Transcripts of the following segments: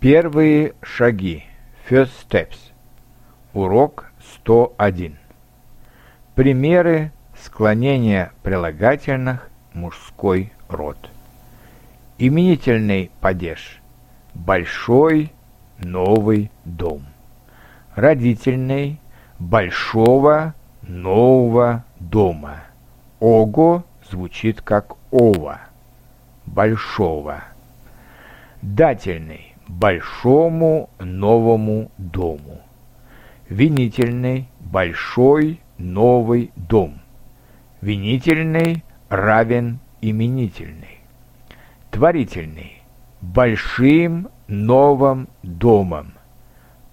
Первые шаги. First steps. Урок 101. Примеры склонения прилагательных мужской род. Именительный падеж. Большой новый дом. Родительный большого нового дома. Ого звучит как ова. Большого. Дательный большому новому дому. Винительный большой новый дом. Винительный равен именительный. Творительный большим новым домом.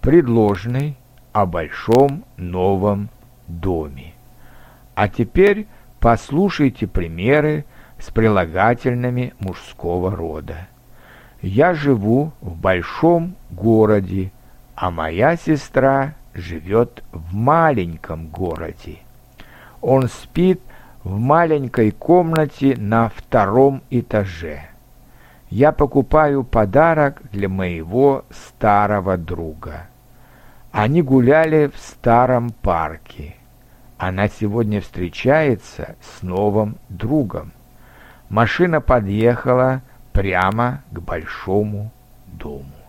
Предложный о большом новом доме. А теперь послушайте примеры с прилагательными мужского рода. Я живу в большом городе, а моя сестра живет в маленьком городе. Он спит в маленькой комнате на втором этаже. Я покупаю подарок для моего старого друга. Они гуляли в старом парке. Она сегодня встречается с новым другом. Машина подъехала прямо к большому дому.